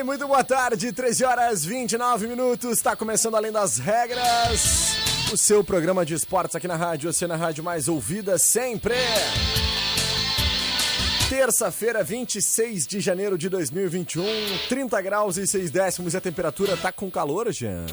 Bem, muito boa tarde, 13 horas 29 minutos, está começando Além das Regras, o seu programa de esportes aqui na rádio, você na rádio mais ouvida sempre. Terça-feira, 26 de janeiro de 2021, 30 graus e 6 décimos e a temperatura tá com calor, Jean.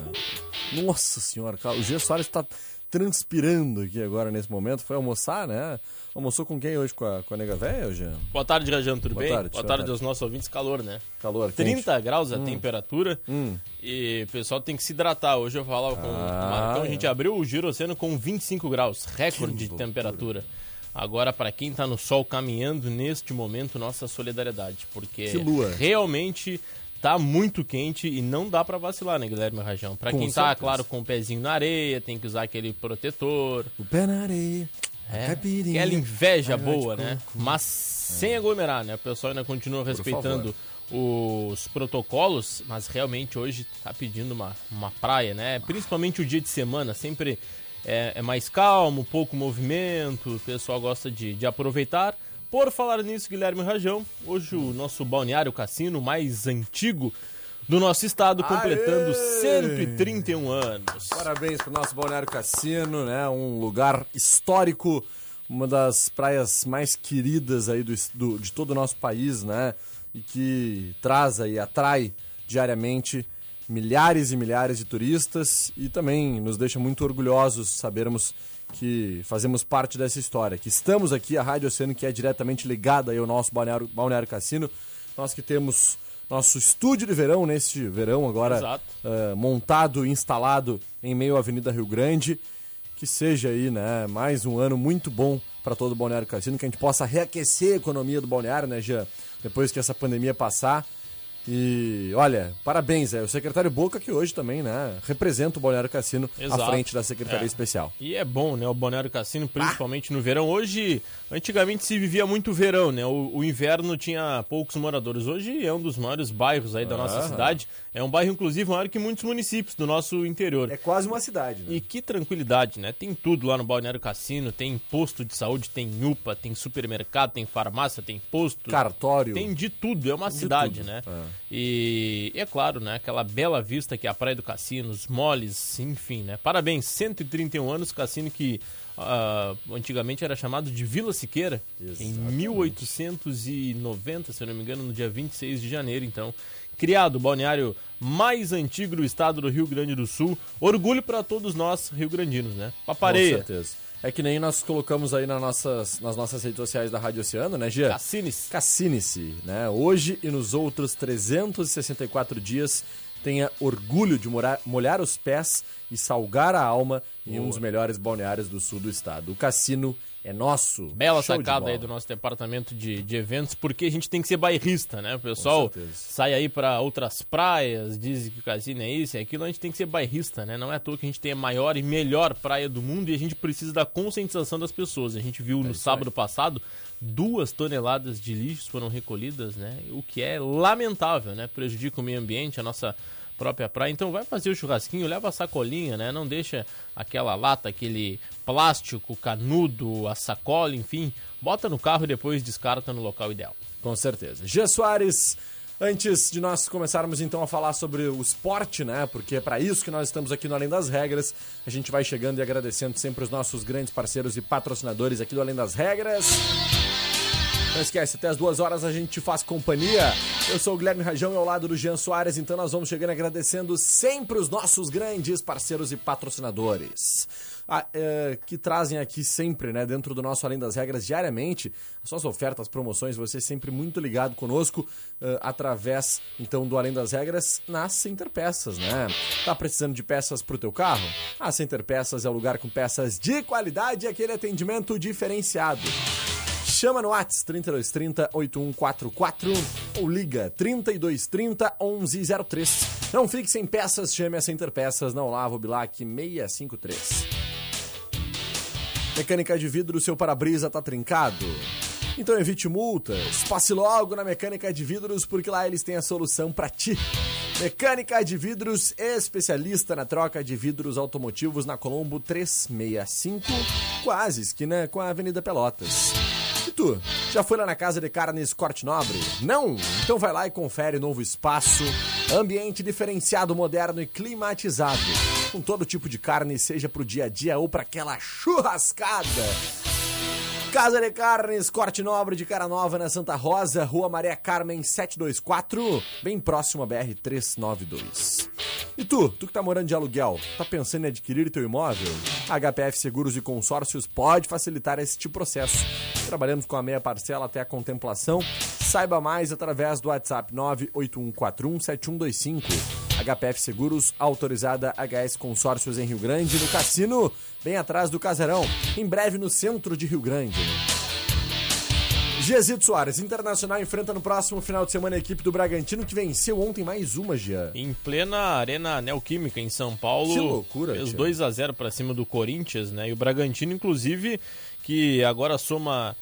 Nossa senhora, o Jean Soares está transpirando aqui agora nesse momento. Foi almoçar, né? Almoçou com quem hoje? Com a, com a nega velha, Jean? Boa tarde, Rajano, tudo Boa bem? tarde, Boa tarde tarde. aos nossos ouvintes. Calor, né? Calor, 30 quente. graus a temperatura Hum. e o pessoal tem que se hidratar. Hoje eu falava com Ah, o Marcão, a é. gente abriu o giro oceano com 25 graus, recorde de temperatura. Agora, para quem tá no sol caminhando neste momento, nossa solidariedade, porque realmente tá muito quente e não dá para vacilar, né, Guilherme Rajão? Para Com quem tá, certeza. claro, com o pezinho na areia, tem que usar aquele protetor, O pé na areia. é, aquela inveja água boa, né? coco. Mas sem aglomerar, né? O pessoal ainda continua respeitando os protocolos, mas realmente hoje tá pedindo uma, uma praia, né? Principalmente o dia de semana, sempre é, é mais calmo, pouco movimento, o pessoal gosta de, de aproveitar. Por falar nisso, Guilherme Rajão, hoje o nosso balneário cassino mais antigo do nosso estado, completando Aê! 131 anos. Parabéns pro nosso Balneário Cassino, né? Um lugar histórico, uma das praias mais queridas aí do, do- de todo o nosso país, né? E que traz aí, atrai diariamente milhares e milhares de turistas e também nos deixa muito orgulhosos sabermos que fazemos parte dessa história, que estamos aqui, a Rádio Oceano, que é diretamente ligada aí ao nosso Balneário, Balneário Cassino, nós que temos nosso estúdio de verão neste verão agora eh, montado e instalado em meio à Avenida Rio Grande. Que seja aí, né, mais um ano muito bom para todo o Balneário Cassino, que a gente possa reaquecer a economia do balneário, né, Jean? Depois que essa pandemia passar. E olha, parabéns, é o secretário Boca que hoje também, né, representa o Balneário Cassino Exato. à frente da Secretaria É. Especial. E é bom, né? O Balneário Cassino, principalmente no verão. Hoje, antigamente se vivia muito verão, né? O, o inverno tinha poucos moradores. Hoje é um dos maiores bairros aí da nossa Aham. cidade. É um bairro, inclusive, maior que muitos municípios do nosso interior. É quase uma cidade, né? E que tranquilidade, né? Tem tudo lá no Balneário Cassino. Tem posto de saúde, tem UPA, tem supermercado, tem farmácia, tem posto. Cartório. Tem de tudo, é uma De cidade, né? é. E é claro, né? Aquela bela vista que é a Praia do Cassino, os moles, enfim, né? Parabéns, 131 anos, cassino que ah, antigamente era chamado de Vila Siqueira, em 1890, se não me engano, no dia 26 de janeiro, então. Criado o balneário mais antigo do estado do Rio Grande do Sul. Orgulho para todos nós rio-grandinos, né? Papareia, Com certeza. É que nem nós colocamos aí nas nossas, nas nossas redes sociais da Rádio Oceano, né, Gia? Cassines. Cassine-se, né? Hoje e nos outros 364 dias, tenha orgulho de morar- molhar os pés e salgar a alma em um dos melhores balneários do sul do estado. O cassino é nosso. Bela Show sacada aí do nosso departamento de, de eventos, porque a gente tem que ser bairrista, né? O pessoal sai aí pra outras praias, diz que o cassino é isso e aquilo, a gente tem que ser bairrista, né? Não é à toa que a gente tem a maior e melhor praia do mundo e a gente precisa da conscientização das pessoas. A gente viu no sábado passado duas toneladas de lixos foram recolhidas, né? O que é lamentável, né? Prejudica o meio ambiente, a nossa própria praia. Então vai fazer o churrasquinho, leva a sacolinha, né? Não deixa aquela lata, aquele plástico, canudo, a sacola, enfim. Bota no carro e depois descarta no local ideal. Com certeza. Gia Soares, Antes de nós começarmos então a falar sobre o esporte, né? Porque é para isso que nós estamos aqui no Além das Regras. A gente vai chegando e agradecendo sempre os nossos grandes parceiros e patrocinadores aqui do Além das Regras. Não esquece, até as duas horas a gente te faz companhia. Eu sou o Guilherme Rajão e ao lado do Jean Soares, então nós vamos chegando agradecendo sempre os nossos grandes parceiros e patrocinadores. Ah, é, que trazem aqui sempre, né, dentro do nosso Além das Regras, diariamente, as suas ofertas, promoções, você sempre muito ligado conosco, uh, através, então, do Além das Regras, na Center Peças, né? Tá precisando de peças pro teu carro? A Center Peças é o lugar com peças de qualidade e aquele atendimento diferenciado. Chama no Whats 3230 8144 ou liga 3230 1103. Não fique sem peças, chame a Center Peças na Olavo Bilac 653. Mecânica de vidro, seu para-brisa tá trincado? Então evite multas. Passe logo na Mecânica de Vidros, porque lá eles têm a solução para ti. Mecânica de Vidros, especialista na troca de vidros automotivos na Colombo 365, quase esquina com a Avenida Pelotas. Tu, já foi lá na Casa de Carnes Corte Nobre? Não? Então vai lá e confere novo espaço, ambiente diferenciado, moderno e climatizado com todo tipo de carne, seja pro dia a dia ou para aquela churrascada. Casa de Carnes, Corte Nobre de Cara Nova na Santa Rosa, Rua Maria Carmen 724, bem próximo a BR 392. E tu, tu que tá morando de aluguel, tá pensando em adquirir teu imóvel? A HPF Seguros e Consórcios pode facilitar este processo. Trabalhamos com a meia parcela até a contemplação. Saiba mais através do WhatsApp 98141 7125. HPF Seguros, autorizada HS Consórcios em Rio Grande, no Cassino, bem atrás do Casarão, em breve no centro de Rio Grande. Giazito Soares, Internacional enfrenta no próximo final de semana a equipe do Bragantino, que venceu ontem mais uma, Gia. Em plena Arena Neoquímica, em São Paulo. Que loucura, Fez 2 a 0 para cima do Corinthians, né? E o Bragantino, inclusive, que agora soma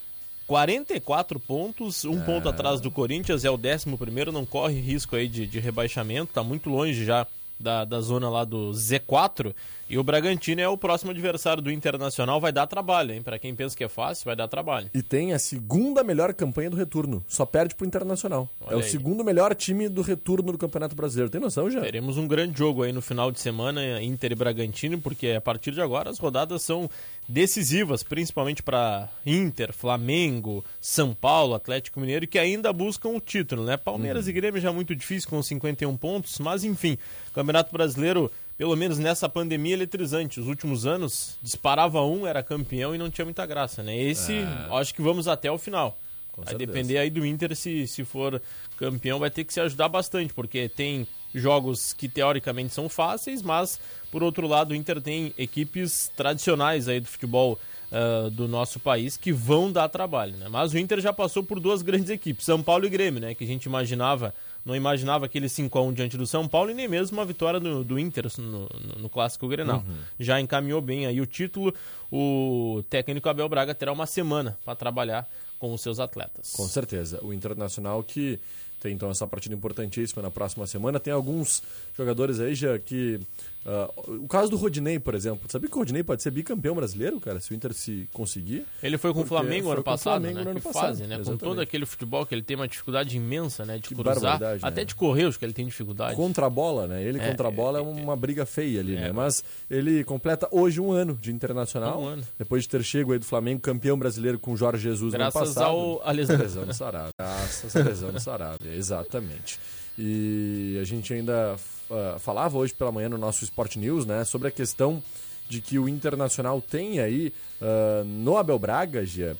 44 pontos, um é. ponto atrás do Corinthians, é o 11 primeiro, não corre risco aí de, de rebaixamento, tá muito longe já da, da zona lá do Z4. E o Bragantino é o próximo adversário do Internacional, vai dar trabalho, hein? Para quem pensa que é fácil, vai dar trabalho. E tem a segunda melhor campanha do retorno, só perde pro Internacional. Olha é aí. o segundo melhor time do retorno do Campeonato Brasileiro. Tem noção já? Teremos um grande jogo aí no final de semana, Inter e Bragantino, porque a partir de agora as rodadas são decisivas, principalmente para Inter, Flamengo, São Paulo, Atlético Mineiro, que ainda buscam o título, né? Palmeiras hum. e Grêmio já muito difícil com 51 pontos, mas enfim, Campeonato Brasileiro pelo menos nessa pandemia eletrizante. Os últimos anos, disparava um, era campeão e não tinha muita graça, né? Esse, é. acho que vamos até o final. Com vai certeza. depender aí do Inter, se, se for campeão, vai ter que se ajudar bastante, porque tem jogos que teoricamente são fáceis, mas por outro lado o Inter tem equipes tradicionais aí do futebol uh, do nosso país que vão dar trabalho, né? Mas o Inter já passou por duas grandes equipes, São Paulo e Grêmio, né? Que a gente imaginava não imaginava aquele 5x1 diante do São Paulo e nem mesmo uma vitória do, do Inter no, no, no Clássico Grenal. Uhum. Já encaminhou bem aí o título. O técnico Abel Braga terá uma semana para trabalhar com os seus atletas. Com certeza. O Internacional que tem então essa partida importantíssima na próxima semana. Tem alguns jogadores aí já que Uh, o caso do Rodinei, por exemplo. Sabia que o Rodinei pode ser bicampeão brasileiro, cara, se o Inter se conseguir? Ele foi com o Flamengo ano passado, Flamengo né? No ano que passado, fase, né? Exatamente. Com todo aquele futebol que ele tem uma dificuldade imensa, né? De que cruzar, até né? de correr, acho que ele tem dificuldade. Contra a bola, né? Ele é, contra a bola é, é uma briga feia ali, é, né? Mas ele completa hoje um ano de internacional. Um ano. Depois de ter chego aí do Flamengo, campeão brasileiro com o Jorge Jesus Graças no ano passado. Ao, a lesão. lesão no. Graças à lesão no Sarabia, exatamente. E a gente ainda uh, falava hoje pela manhã no nosso Sport News, né, sobre a questão de que o Internacional tem aí uh, no Abel Braga, Gia,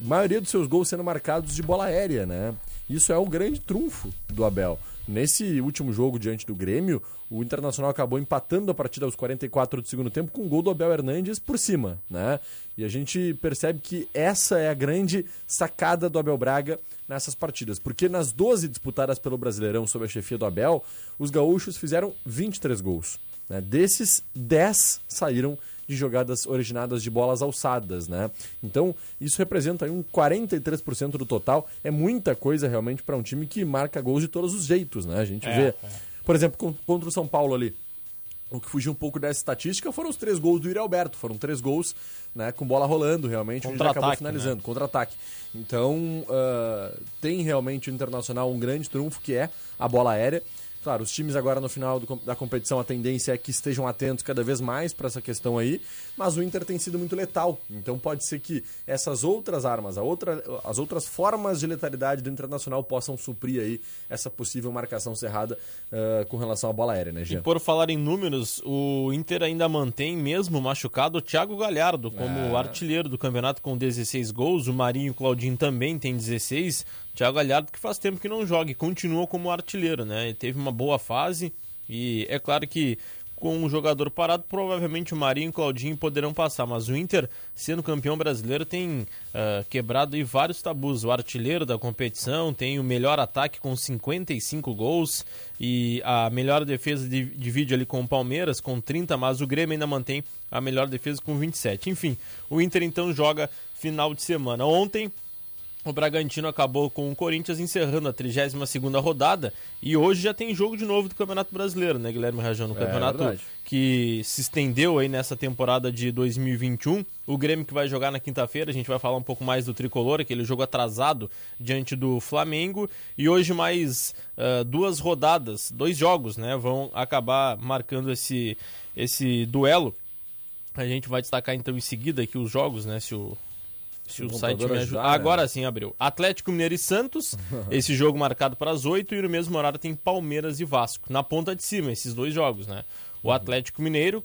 maioria dos seus gols sendo marcados de bola aérea, né? Isso é o grande trunfo do Abel. Nesse último jogo diante do Grêmio, o Internacional acabou empatando a partida aos 44 do segundo tempo com o um gol do Abel Hernandes por cima, né? E a gente percebe que essa é a grande sacada do Abel Braga nessas partidas, porque nas 12 disputadas pelo Brasileirão sob a chefia do Abel, os gaúchos fizeram 23 gols. Né? Desses, 10 saíram de jogadas originadas de bolas alçadas, né? Então, isso representa um 43% do total. É muita coisa realmente para um time que marca gols de todos os jeitos, né? A gente é, vê, é. por exemplo, contra o São Paulo ali. o que fugiu um pouco dessa estatística foram os três gols do Yuri Alberto. Foram três gols né, com bola rolando, realmente, onde ele acabou finalizando, né? contra-ataque. Então, uh, tem realmente o Internacional um grande trunfo, que é a bola aérea. Claro, os times agora no final do, da competição, a tendência é que estejam atentos cada vez mais para essa questão aí, mas o Inter tem sido muito letal. Então pode ser que essas outras armas, outra, as outras formas de letalidade do Internacional possam suprir aí essa possível marcação cerrada uh, com relação à bola aérea, né, Jean? E por falar em números, o Inter ainda mantém, mesmo machucado, o Thiago Galhardo como é. artilheiro do campeonato com 16 gols. O Marinho Claudinho também tem 16. Thiago Galhardo que faz tempo que não joga e continua como artilheiro, né? Ele teve uma boa fase e é claro que com um jogador parado, provavelmente o Marinho e o Claudinho poderão passar, mas o Inter, sendo campeão brasileiro, tem uh, quebrado vários tabus. O artilheiro da competição tem o melhor ataque com 55 gols e a melhor defesa divide ali com o Palmeiras com 30, mas o Grêmio ainda mantém a melhor defesa com 27. Enfim, o Inter então joga final de semana. Ontem o Bragantino acabou com o Corinthians encerrando a 32ª rodada e hoje já tem jogo de novo do Campeonato Brasileiro, né, Guilherme Rajão? No é campeonato é que se estendeu aí nessa temporada de 2021. O Grêmio que vai jogar na quinta-feira, a gente vai falar um pouco mais do Tricolor, aquele jogo atrasado diante do Flamengo. E hoje mais uh, duas rodadas, dois jogos, né, vão acabar marcando esse, esse duelo. A gente vai destacar então em seguida aqui os jogos, né, se o se o, o site me ajuda. Agora né? sim abriu. Atlético Mineiro e Santos, esse jogo marcado para as 8 e no mesmo horário tem Palmeiras e Vasco. Na ponta de cima, esses dois jogos, né? O uhum. Atlético Mineiro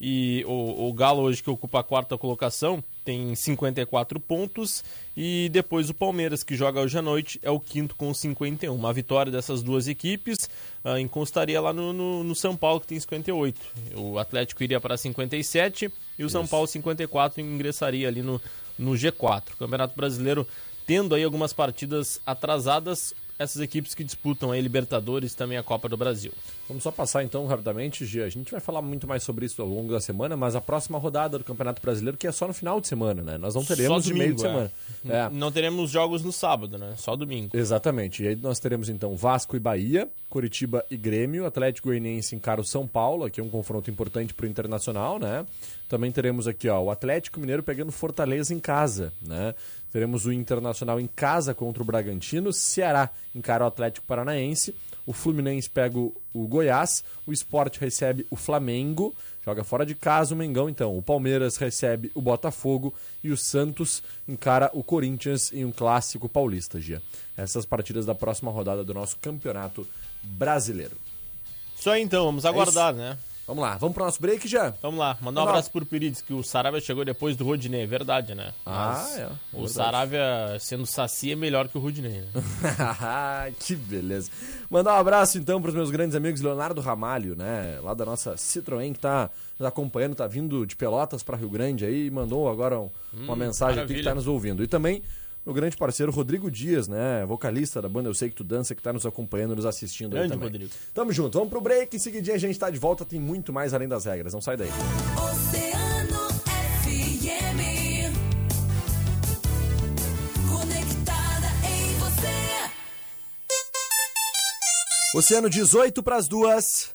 e o, o Galo hoje que ocupa a quarta colocação tem 54 pontos e depois o Palmeiras que joga hoje à noite é o quinto com 51. Uma vitória dessas duas equipes uh, encostaria lá no, no, no, São Paulo que tem 58. O Atlético iria para 57 e o Isso. São Paulo 54 ingressaria ali no, no G4. O Campeonato Brasileiro tendo aí algumas partidas atrasadas, essas equipes que disputam aí Libertadores e também a Copa do Brasil. Vamos só passar então rapidamente, Gia. A gente vai falar muito mais sobre isso ao longo da semana, mas a próxima rodada do Campeonato Brasileiro que é só no final de semana, né? Nós não teremos domingo, meio de semana. É. É. Não teremos jogos no sábado, né? Só domingo. Exatamente. E aí nós teremos então Vasco e Bahia, Curitiba e Grêmio, Atlético Goianiense encara o São Paulo, aqui é um confronto importante para o Internacional, né? Também teremos aqui ó, o Atlético Mineiro pegando Fortaleza em casa, né? Teremos o Internacional em casa contra o Bragantino, Ceará encara o Atlético Paranaense, o Fluminense pega o, Goiás, o Sport recebe o Flamengo, joga fora de casa o Mengão, então. O Palmeiras recebe o Botafogo e o Santos encara o Corinthians em um clássico paulista, Gia. Essas partidas da próxima rodada do nosso campeonato brasileiro. Isso aí então, vamos aguardar, é né? Vamos lá, vamos pro nosso break já? Vamos lá, mandar um abraço pro Pirides, que o Saravia chegou depois do Rodinei, é verdade, né? Ah, Mas é. O Saravia, sendo saci, é melhor que o Rodinei, né? que beleza. Mandar um abraço então pros meus grandes amigos Leonardo Ramalho, né? Lá da nossa Citroën, que tá nos acompanhando, tá vindo de Pelotas para Rio Grande aí, mandou agora um, uma hum, mensagem maravilha. aqui que tá nos ouvindo. E também meu grande parceiro Rodrigo Dias, né? Vocalista da banda Eu Sei Que Tu Dança, que tá nos acompanhando, nos assistindo grande aí também. Rodrigo. Tamo junto, vamos pro break, em seguida a gente tá de volta, tem muito mais além das regras, não sai daí. Oceano FM Conectada em você Oceano 18 pras duas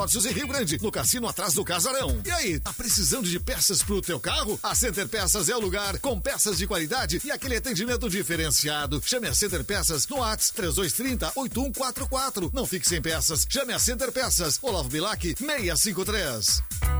Consórcios em Rio Grande, no cassino atrás do Casarão. E aí, tá precisando de peças pro teu carro? A Center Peças é o lugar, com peças de qualidade e aquele atendimento diferenciado. Chame a Center Peças no ATS 3230 8144. Não fique sem peças. Chame a Center Peças. Olavo Bilac 653.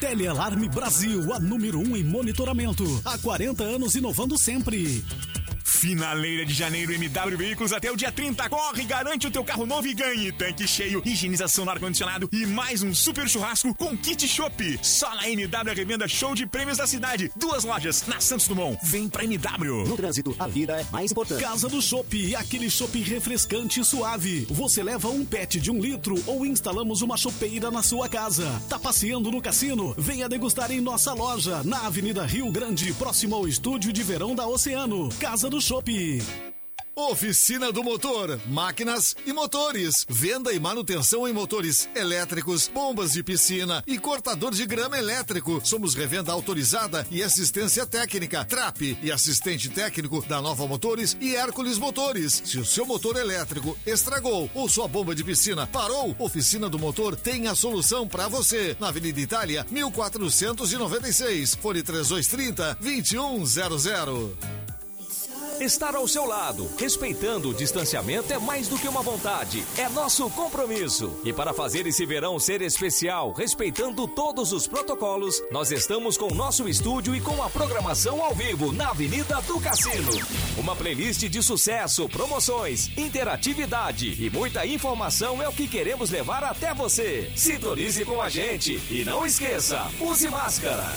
Telealarme Brasil, a número 1 um em monitoramento. Há 40 anos inovando sempre. Finaleira de janeiro MW Veículos até o dia 30. Corre, garante o teu carro novo e ganhe tanque cheio, higienização no ar-condicionado e mais um super churrasco com kit chopp. Só na MW revenda show de prêmios da cidade. Duas lojas na Santos Dumont. Vem pra MW. No trânsito, a vida é mais importante. Casa do Chopp, aquele chopp refrescante e suave. Você leva um pet de um litro ou instalamos uma chopeira na sua casa. Tá passeando no cassino? Venha degustar em nossa loja, na Avenida Rio Grande, próximo ao estúdio de verão da Oceano. Casa do Chopp. Oficina do Motor, máquinas e motores. Venda e manutenção em motores elétricos, bombas de piscina e cortador de grama elétrico. Somos revenda autorizada e assistência técnica. Trap e assistente técnico da Nova Motores e Hércules Motores. Se o seu motor elétrico estragou ou sua bomba de piscina parou, Oficina do Motor tem a solução para você. Na Avenida Itália, 1496. Fone 3230 2100. Estar ao seu lado, respeitando o distanciamento, é mais do que uma vontade, é nosso compromisso. E para fazer esse verão ser especial, respeitando todos os protocolos, nós estamos com o nosso estúdio e com a programação ao vivo na Avenida do Cassino. Uma playlist de sucesso, promoções, interatividade e muita informação é o que queremos levar até você. Sintonize com a gente e não esqueça, use máscara.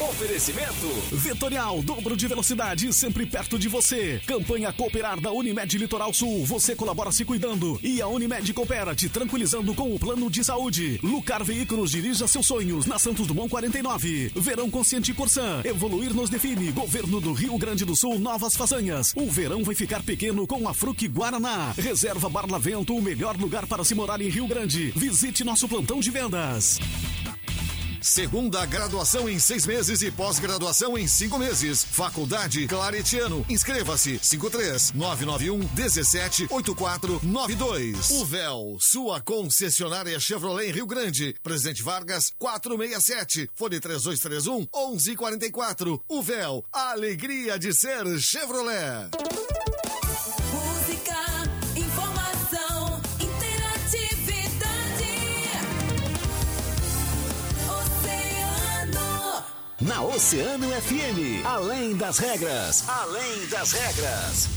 Oferecimento Vetorial, dobro de velocidade, sempre perto de você. Campanha Cooperar da Unimed Litoral Sul. Você colabora se cuidando. E a Unimed coopera te tranquilizando com o plano de saúde. Lucar Veículos dirija seus sonhos na Santos Dumont 49. Verão Consciente Corsan. Evoluir nos define. Governo do Rio Grande do Sul, novas façanhas. O verão vai ficar pequeno com a Fruc Guaraná. Reserva Barlavento, o melhor lugar para se morar em Rio Grande. Visite nosso plantão de vendas. Segunda graduação em seis meses e pós-graduação em cinco meses. Faculdade Claretiano. Inscreva-se 53 991 17 8492. O Véu, sua concessionária Chevrolet em Rio Grande. Presidente Vargas 467. Fone 3231 1144. O Véu, a alegria de ser Chevrolet. Na Oceano FM, além das regras, além das regras.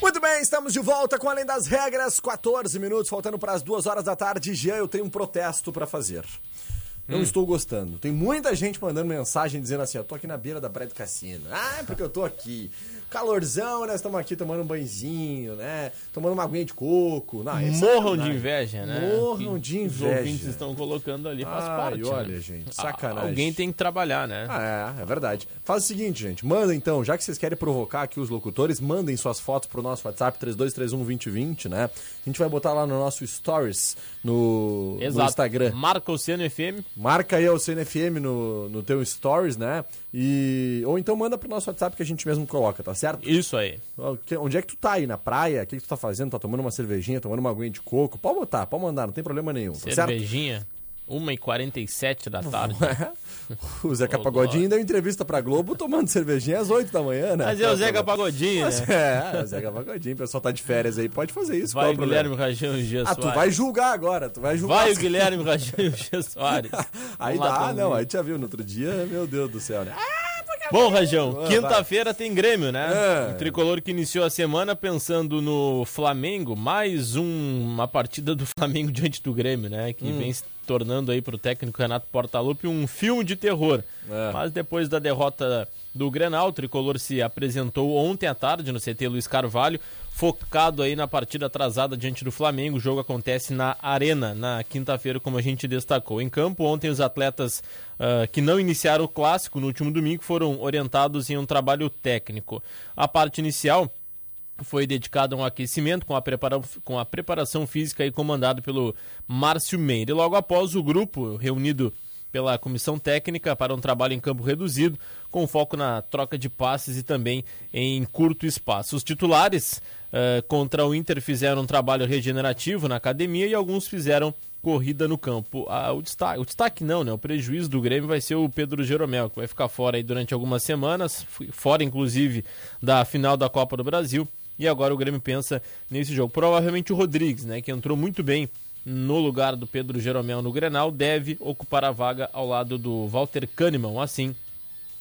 Muito bem, estamos de volta com Além das Regras, 14 minutos, faltando para as duas horas da tarde. Jean, eu tenho um protesto para fazer. Não estou gostando. Tem muita gente mandando mensagem dizendo assim: eu tô aqui na beira da praia do cassino. Ah, é porque eu tô aqui. Calorzão, nós estamos aqui tomando um banhozinho, né? Tomando uma aguinha de coco. Não, é Morram de inveja, né? Morram Que de Os ouvintes inveja. estão colocando ali, faz Ai, parte. olha, né? gente, sacanagem. Alguém tem que trabalhar, né? Ah, é, é verdade. Faz o seguinte, gente. Manda então, já que vocês querem provocar aqui os locutores, mandem suas fotos pro nosso WhatsApp 32312020, né? A gente vai botar lá no nosso Stories no, no. Instagram. Marca Oceano FM. Marca aí o CNFM no, no teu Stories, né? E, ou então manda pro nosso WhatsApp que a gente mesmo coloca, tá certo? Isso aí. Onde é que tu tá aí? Na praia? O que, que tu tá fazendo? Tá tomando uma cervejinha, tomando uma aguinha de coco? Pode botar, pode mandar, não tem problema nenhum, tá? Cervejinha. 1h47 da tarde. O Zeca Ô, Pagodinho deu entrevista pra Globo tomando cervejinha às 8 da manhã, né? Mas é o Zeca Pagodinho, Mas né? É, o Zeca Pagodinho, o pessoal tá de férias aí, pode fazer isso, Vai o? Guilherme Rajão e o Gia Ah, tu vai julgar agora, tu vai julgar. Vai o Guilherme Rajão e o Gia Soares. Aí Vamos dá, não, aí já viu no outro dia, meu Deus do céu, né? Bom, Rajão, quinta-feira tem Grêmio, né? É. O tricolor que iniciou a semana pensando no Flamengo, mais um- uma partida do Flamengo diante do Grêmio, né? Que Hum. vem tornando aí pro técnico Renato Portaluppi um filme de terror. É. Mas depois da derrota do Grenal, o Tricolor se apresentou ontem à tarde no CT Luiz Carvalho, focado aí na partida atrasada diante do Flamengo. O jogo acontece na Arena, na quinta-feira, como a gente destacou. Em campo, ontem os atletas ah, que não iniciaram o clássico no último domingo foram orientados em um trabalho técnico. A parte inicial foi dedicada a um aquecimento com a, com a preparação física aí comandado pelo Márcio Meire. Logo após o grupo reunido pela comissão técnica para um trabalho em campo reduzido, com foco na troca de passes e também em curto espaço. Os titulares eh, contra o Inter fizeram um trabalho regenerativo na academia e alguns fizeram corrida no campo. Ah, o, destaque, o destaque não, né? O prejuízo do Grêmio vai ser o Pedro Jeromel, que vai ficar fora aí durante algumas semanas, fora inclusive da final da Copa do Brasil. E agora o Grêmio pensa nesse jogo. Provavelmente o Rodrigues, né, que entrou muito bem no lugar do Pedro Jeromel no Grenal, deve ocupar a vaga ao lado do Walter Kahneman. Assim,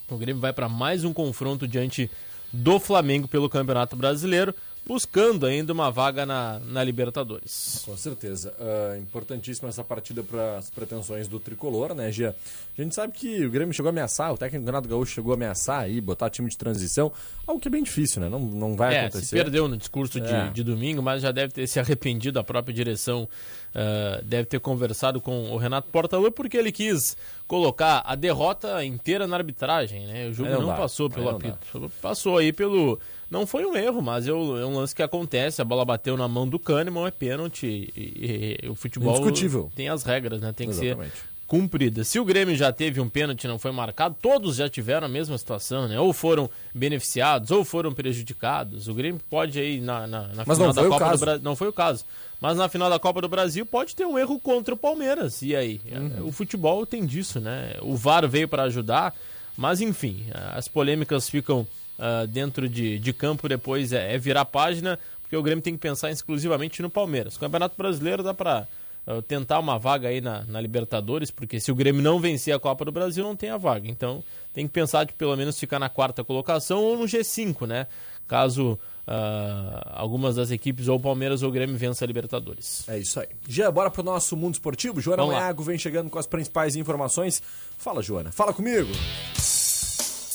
o Grêmio vai para mais um confronto diante do Flamengo pelo Campeonato Brasileiro, buscando ainda uma vaga na, na Libertadores. Com certeza. Ah, importantíssima essa partida para as pretensões do tricolor, né, Gia? A gente sabe que o Grêmio chegou a ameaçar, o técnico Renato Gaúcho chegou a ameaçar aí, botar time de transição, algo que é bem difícil, né? Não, não vai é, acontecer. se perdeu no discurso de, É. de domingo, mas já deve ter se arrependido. A própria direção ah, deve ter conversado com o Renato Portaluppi porque ele quis colocar a derrota inteira na arbitragem, né? O jogo não não, passou pelo apito. Passou aí pelo... Não foi um erro, mas é um é um lance que acontece. A bola bateu na mão do Kahneman, é pênalti. E, e- e o futebol Indiscutível. tem as regras, né? Tem que ser Exatamente. cumprida. Se o Grêmio já teve um pênalti e não foi marcado, todos já tiveram a mesma situação, né? Ou foram beneficiados, ou foram prejudicados. O Grêmio pode aí na, na, na final da Copa do Brasil. Não foi o caso. Mas na final da Copa do Brasil pode ter um erro contra o Palmeiras. E aí? Uhum. O futebol tem disso, né? O VAR veio para ajudar, mas enfim, as polêmicas ficam ah, dentro de, de campo depois é, é virar página, porque o Grêmio tem que pensar exclusivamente no Palmeiras. O Campeonato Brasileiro dá para uh, tentar uma vaga aí na, na Libertadores, porque se o Grêmio não vencer a Copa do Brasil, não tem a vaga. Então tem que pensar de pelo menos ficar na quarta colocação ou no G5, né? Caso ah, algumas das equipes, ou Palmeiras ou Grêmio, vença a Libertadores. É isso aí. Gia, bora pro nosso mundo esportivo. Joana. Maiago vem chegando com as principais informações. Fala, Joana. Fala comigo.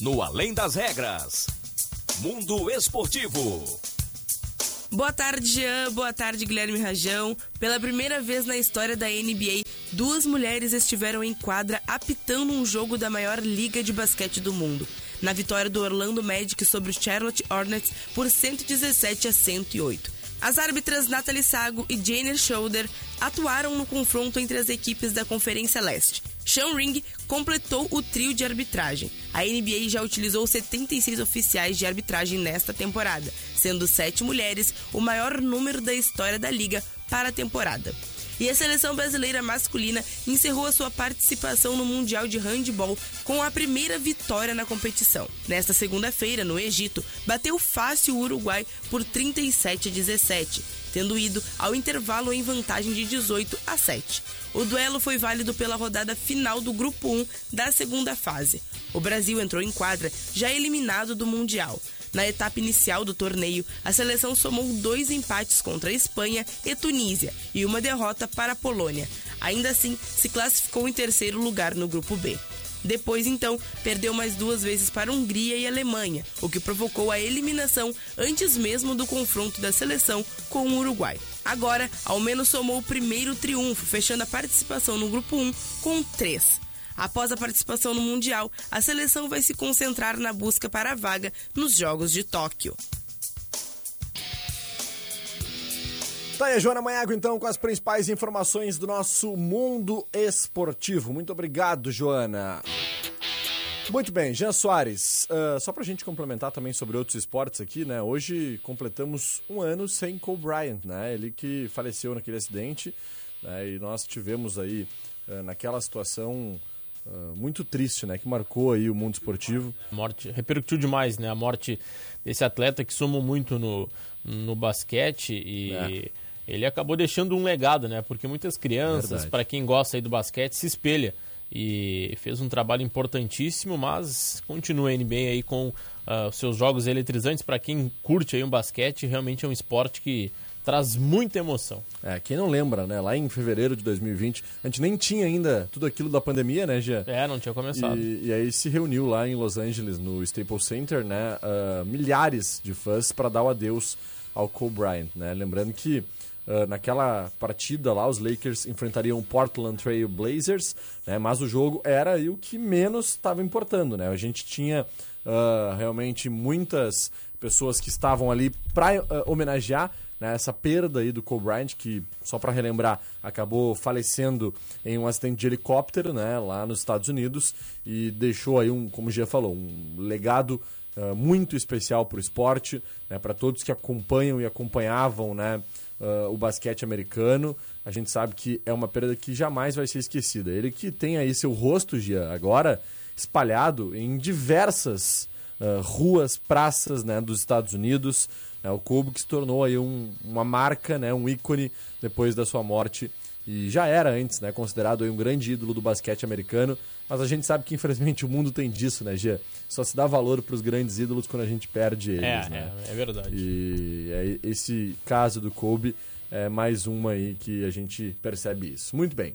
No Além das Regras. Mundo Esportivo. Boa tarde, Jean. Boa tarde, Guilherme Rajão. Pela primeira vez na história da NBA, duas mulheres estiveram em quadra apitando um jogo da maior liga de basquete do mundo. Na vitória do Orlando Magic sobre o Charlotte Hornets por 117 a 108. As árbitras Natalie Sago e Jane Schroeder atuaram no confronto entre as equipes da Conferência Leste. Sean Ring completou o trio de arbitragem. A NBA já utilizou 76 oficiais de arbitragem nesta temporada, sendo sete mulheres o maior número da história da liga para a temporada. E a seleção brasileira masculina encerrou a sua participação no Mundial de Handball com a primeira vitória na competição. Nesta segunda-feira, no Egito, bateu fácil o Uruguai por 37 a 17, tendo ido ao intervalo em vantagem de 18 a 7. O duelo foi válido pela rodada final do Grupo 1 da segunda fase. O Brasil entrou em quadra já eliminado do Mundial. Na etapa inicial do torneio, a seleção somou dois empates contra a Espanha e Tunísia e uma derrota para a Polônia. Ainda assim, se classificou em terceiro lugar no grupo B. Depois, então, perdeu mais duas vezes para Hungria e Alemanha, o que provocou a eliminação antes mesmo do confronto da seleção com o Uruguai. Agora, ao menos somou o primeiro triunfo, fechando a participação no grupo 1 com três. Após a participação no Mundial, a seleção vai se concentrar na busca para a vaga nos Jogos de Tóquio. Tá aí Joana Maiago, então, com as principais informações do nosso mundo esportivo. Muito obrigado, Joana. Muito bem, Jean Soares, ah, só pra gente complementar também sobre outros esportes aqui, né? Hoje completamos um ano sem Kobe Bryant, né? Ele que faleceu naquele acidente, né? E nós tivemos aí, ah, naquela situação ah, muito triste, né? Que marcou aí o mundo esportivo. morte repercutiu demais, né? A morte desse atleta que somou muito no, no basquete e É. ele acabou deixando um legado, né? Porque muitas crianças, para quem gosta aí do basquete, se espelha e fez um trabalho importantíssimo, mas continua a NBA aí com os seus jogos eletrizantes para quem curte aí um basquete, realmente é um esporte que traz muita emoção. É, quem não lembra, né? Lá em fevereiro de 2020, a gente nem tinha ainda tudo aquilo da pandemia, né, Gia? É, não tinha começado. E, e aí se reuniu lá em Los Angeles, no Staples Center, né? ah, milhares de fãs para dar o adeus ao Kobe Bryant, né? Lembrando que ah, naquela partida lá, os Lakers enfrentariam o Portland Trail Blazers, né? Mas o jogo era aí o que menos estava importando, né? A gente tinha ah, realmente muitas pessoas que estavam ali para homenagear né, essa perda aí do Kobe Bryant, que, só para relembrar, acabou falecendo em um acidente de helicóptero, né, lá nos Estados Unidos, e deixou aí um, como o Gia falou, um legado ah, muito especial para o esporte, né, para todos que acompanham e acompanhavam, né, ah, o basquete americano. A gente sabe que é uma perda que jamais vai ser esquecida. Ele que tem aí seu rosto, Gia, agora espalhado em diversas ah, ruas, praças, né, dos Estados Unidos. Né, o Kobe que se tornou aí um- uma marca, né, um ícone depois da sua morte. E já era antes, né, considerado aí um grande ídolo do basquete americano. Mas a gente sabe que infelizmente o mundo tem disso, né, Gia? Só se dá valor para os grandes ídolos quando a gente perde eles, É, né? é, é verdade. E é esse caso do Kobe é mais uma aí que a gente percebe isso. Muito bem.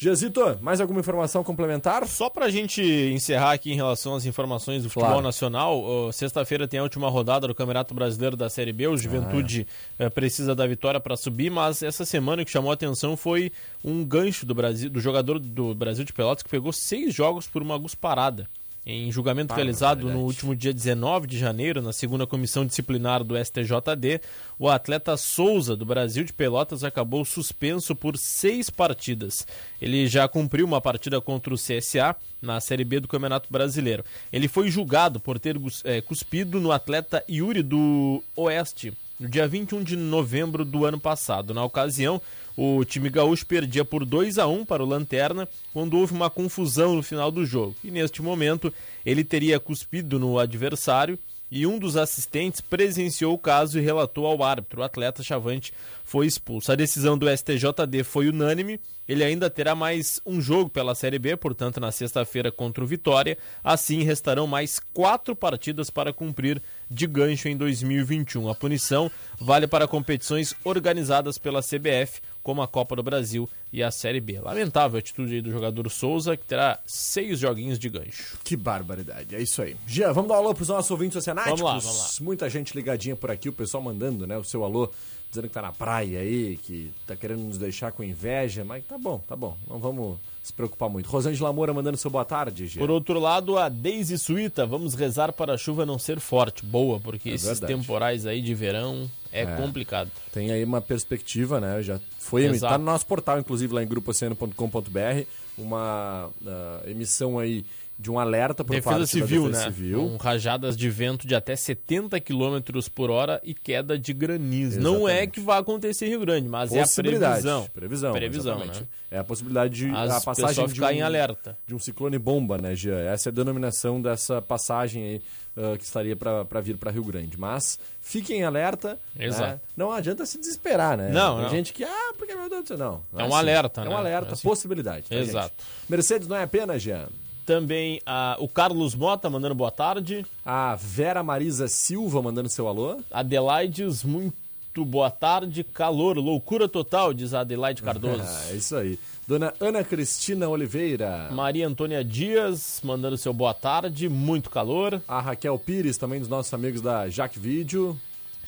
Giazito, mais alguma informação complementar? Só pra gente encerrar aqui em relação às informações do futebol Claro. nacional, sexta-feira tem a última rodada do Campeonato Brasileiro da Série B. O Juventude eh, precisa da vitória para subir, mas essa semana o que chamou a atenção foi um gancho do Brasil, do jogador do Brasil de Pelotas que pegou seis jogos por uma gusparada. Em julgamento realizado no último dia 19 de janeiro, na segunda comissão disciplinar do STJD, o atleta Souza, do Brasil de Pelotas, acabou suspenso por seis partidas. Ele já cumpriu uma partida contra o CSA na Série B do Campeonato Brasileiro. Ele foi julgado por ter eh, cuspido no atleta Yuri do Oeste, no dia 21 de novembro do ano passado. Na ocasião, o time gaúcho perdia por 2 a 1 para o Lanterna quando houve uma confusão no final do jogo. E neste momento, ele teria cuspido no adversário e um dos assistentes presenciou o caso e relatou ao árbitro. O atleta Chavante foi expulso. A decisão do STJD foi unânime. Ele ainda terá mais um jogo pela Série B, portanto, na sexta-feira contra o Vitória. Assim, restarão mais quatro partidas para cumprir de gancho em 2021. A punição vale para competições organizadas pela CBF, como a Copa do Brasil e a Série B. Lamentável a atitude aí do jogador Souza, que terá seis joguinhos de gancho. Que barbaridade, é isso aí. Gia, vamos dar um alô pros nossos ouvintes oceanáticos? Vamos lá, vamos lá. Muita gente ligadinha por aqui, o pessoal mandando, né, o seu alô, dizendo que tá na praia aí, que tá querendo nos deixar com inveja, mas tá bom, tá bom, não vamos se preocupar muito. Rosângela Moura mandando seu boa tarde, Gia. Por outro lado, a Daisy Suíta, vamos rezar para a chuva não ser forte. Boa, porque É esses verdade. temporais aí de verão é, complicado. Tem aí uma perspectiva, né? Já foi Exato. tá no nosso portal, inclusive lá em grupooceano.com.br, uma ah, emissão aí de um alerta por Defesa parte civil, da Defesa né? Civil. Com rajadas de vento de até 70 km por hora e queda de granizo. Não é Exatamente. que vai acontecer em Rio Grande, mas é a previsão. Previsão, Previsão, exatamente. né? É a possibilidade de As a passagem de um, em alerta. de um ciclone bomba, né, Jean? Essa é a denominação dessa passagem aí ah, que estaria para vir para Rio Grande. Mas fiquem em alerta. né? Exato. Não adianta se desesperar, né? Não, Tem não. gente que, ah, porque meu Deus do céu, não. não É um assim. alerta, É um né? alerta, É assim. possibilidade. tá, gente? Exato. Mercedes não é apenas, Jean. Também ah, o Carlos Mota mandando boa tarde. A Vera Marisa Silva mandando seu alô. Adelaides, muito boa tarde. Calor, loucura total, diz a Adelaide Cardoso. É isso aí. Dona Ana Cristina Oliveira. Maria Antônia Dias mandando seu boa tarde, muito calor. A Raquel Pires, também dos nossos amigos da Jaque Vídeo.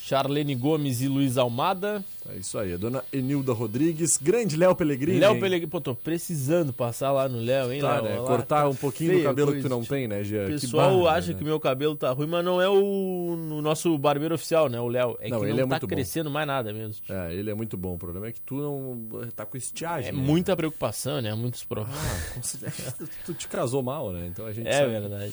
Charlene Gomes e Luiz Almada. É isso aí. A dona Enilda Rodrigues. Grande Léo Pellegrini. Léo hein? Pellegrini, pô, tô precisando passar lá no Léo, hein, Tá, Léo? né? Lá Cortar tá um pouquinho do cabelo que tu não tem, né, Gia? O Que pessoal barra, acha né? que meu cabelo tá ruim, mas não é o, o nosso barbeiro oficial, né, o Léo. É Não, que ele não é tá muito bom. crescendo mais nada mesmo. É, ele é muito bom. O problema é que tu não tá com estiagem. É né? muita preocupação, né? Muitos problemas. Ah, tu te casou mal, né? Então a gente é sabe- verdade.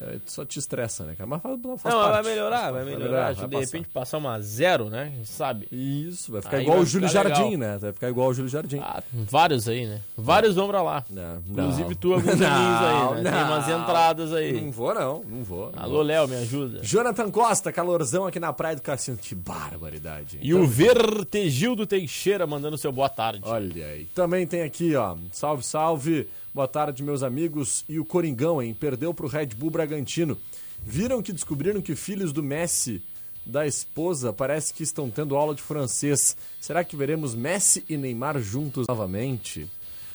É, só te estressa, né, cara? Mas faz, faz Não, parte. vai melhorar, vai melhorar. vai de passar. repente passar uma zero, né? Sabe? Isso, vai ficar Aí igual vai o Júlio Jardim, legal. né? Vai ficar igual o Júlio Jardim. Ah, vários aí, né? Vários vão pra lá. Não, Inclusive não. tu, alguns amigos aí, né? Tem não. umas entradas aí. Não vou, não. Não vou. não Alô. Léo, me ajuda. Jonathan Costa, calorzão aqui na Praia do Cassino. Que barbaridade. E o Vertegildo Teixeira mandando seu boa tarde. Olha aí. Também tem aqui, ó. Salve, salve. Boa tarde, meus amigos. E o Coringão, hein? Perdeu pro Red Bull Bragantino. Viram que descobriram que filhos do Messi da esposa parece que estão tendo aula de francês. Será que veremos Messi e Neymar juntos novamente?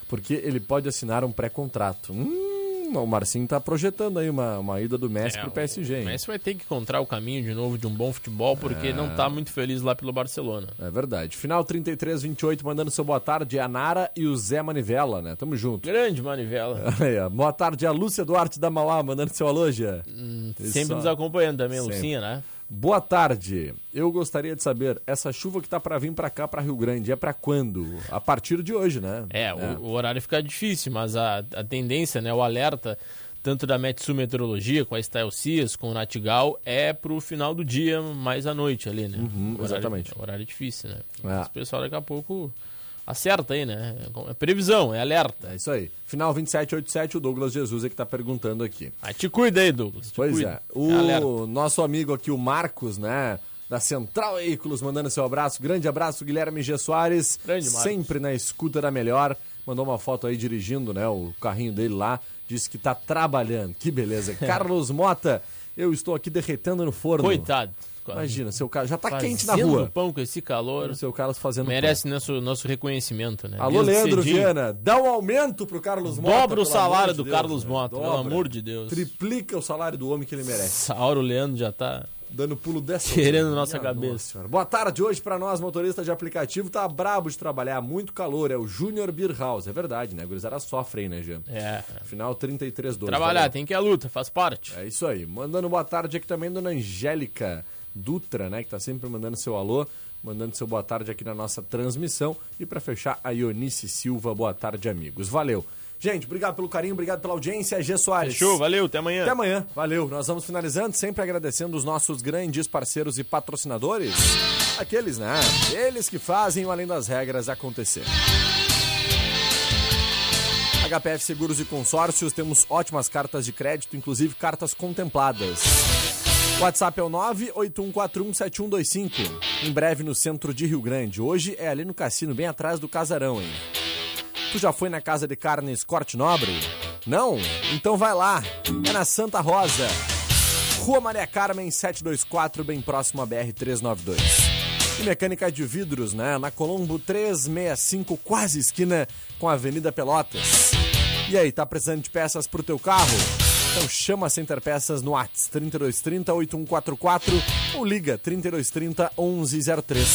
Porque ele pode assinar um pré-contrato. Hum, o Marcinho tá projetando aí uma, uma ida do Messi É, pro PSG. O? Messi vai ter que encontrar o caminho de novo de um bom futebol, porque É. não tá muito feliz lá pelo Barcelona. É verdade. Final 33-28, mandando seu boa tarde, a Nara e o Zé Manivela, né? Tamo junto. Grande Manivela. Boa tarde, a Lúcia Duarte da Mauá, mandando seu alô, já. Sempre nos acompanhando também, Sempre. Lucinha, né? Boa tarde. Eu gostaria de saber, essa chuva que tá pra vir pra cá, pra Rio Grande, é pra quando? A partir de hoje, né? É, O, o horário fica difícil, mas a, a tendência, né, o alerta, tanto da Metsu Meteorologia, com a Style Cias, com o Natigal, é pro final do dia, mais à noite ali, né? Uhum, O horário- exatamente. O horário é difícil, né? É. Mas o pessoal daqui a pouco acerta aí, né? É previsão, é alerta. É isso aí. Final 2787, o Douglas Jesus é que tá perguntando aqui. Aí te cuida aí, Douglas. Pois cuida. é. alerta. O nosso amigo aqui, o Marcos, né? Da Central Veículos, mandando seu abraço. Grande abraço, Guilherme G. Soares. Grande Marcos. Sempre na escuta da melhor. Mandou uma foto aí dirigindo, né? O carrinho dele lá. Disse que tá trabalhando. Que beleza. Carlos Mota, eu estou aqui derretendo no forno. Coitado. Imagina, seu Carlos já tá Fazendo quente na rua. pão com esse calor. O seu Carlos fazendo Merece nosso, nosso reconhecimento, né? pão. Alô, Desde Leandro cedinho. Viana, dá um aumento pro Carlos Mota. Dobra o pelo salário de do Deus, Carlos né? Mota, pelo Dobra. amor de Deus. Triplica o salário do homem que ele merece. Sauro Leandro já tá Dando pulo dessa. querendo altura. nossa Minha cabeça. nossa. Boa tarde hoje pra nós, motoristas de aplicativo. Tá brabo de trabalhar, muito calor. É o Júnior Beer House. É verdade, né? Gurizada sofre aí, né, Jean? É. Final 33-2. Trabalhar, tem que ir à luta, faz parte. É isso aí. Mandando boa tarde aqui também, dona Angélica Dutra, né? Que tá sempre mandando seu alô, mandando seu boa tarde aqui na nossa transmissão. E pra fechar, a Ionice Silva. Boa tarde, amigos. Valeu. Gente, obrigado pelo carinho, obrigado pela audiência. G. Soares. Fechou, valeu, até amanhã. Até amanhã. Valeu. Nós vamos finalizando, sempre agradecendo os nossos grandes parceiros e patrocinadores. Aqueles, né? Eles que fazem o Além das Regras acontecer. HPF Seguros e Consórcios, temos ótimas cartas de crédito, inclusive cartas contempladas. WhatsApp é o 981417125. Em breve no centro de Rio Grande. Hoje é ali no cassino, bem atrás do casarão, hein? Tu já foi na casa de carnes Corte Nobre? Não? Então vai lá. É na Santa Rosa. Rua Maria Carmen 724, bem próximo à BR 392. E mecânica de vidros, né? Na Colombo 365, quase esquina com a Avenida Pelotas. E aí, tá precisando de peças pro teu carro? Então chama a Center Peças no Whats 3230 8144 ou liga 3230 1103.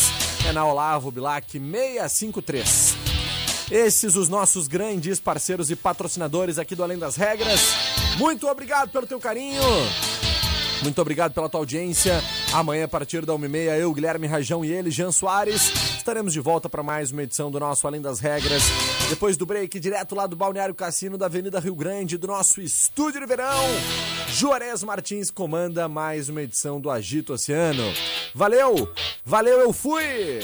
É na Olavo Bilac 653. Esses os nossos grandes parceiros e patrocinadores aqui do Além das Regras. Muito obrigado pelo teu carinho. Muito obrigado pela tua audiência. Amanhã, a partir da 1h30, eu, Guilherme Rajão e ele, Jean Soares, estaremos de volta para mais uma edição do nosso Além das Regras. Depois do break, direto lá do Balneário Cassino da Avenida Rio Grande, do nosso estúdio de verão, Juarez Martins comanda mais uma edição do Agito Oceano. Valeu! Valeu, eu fui!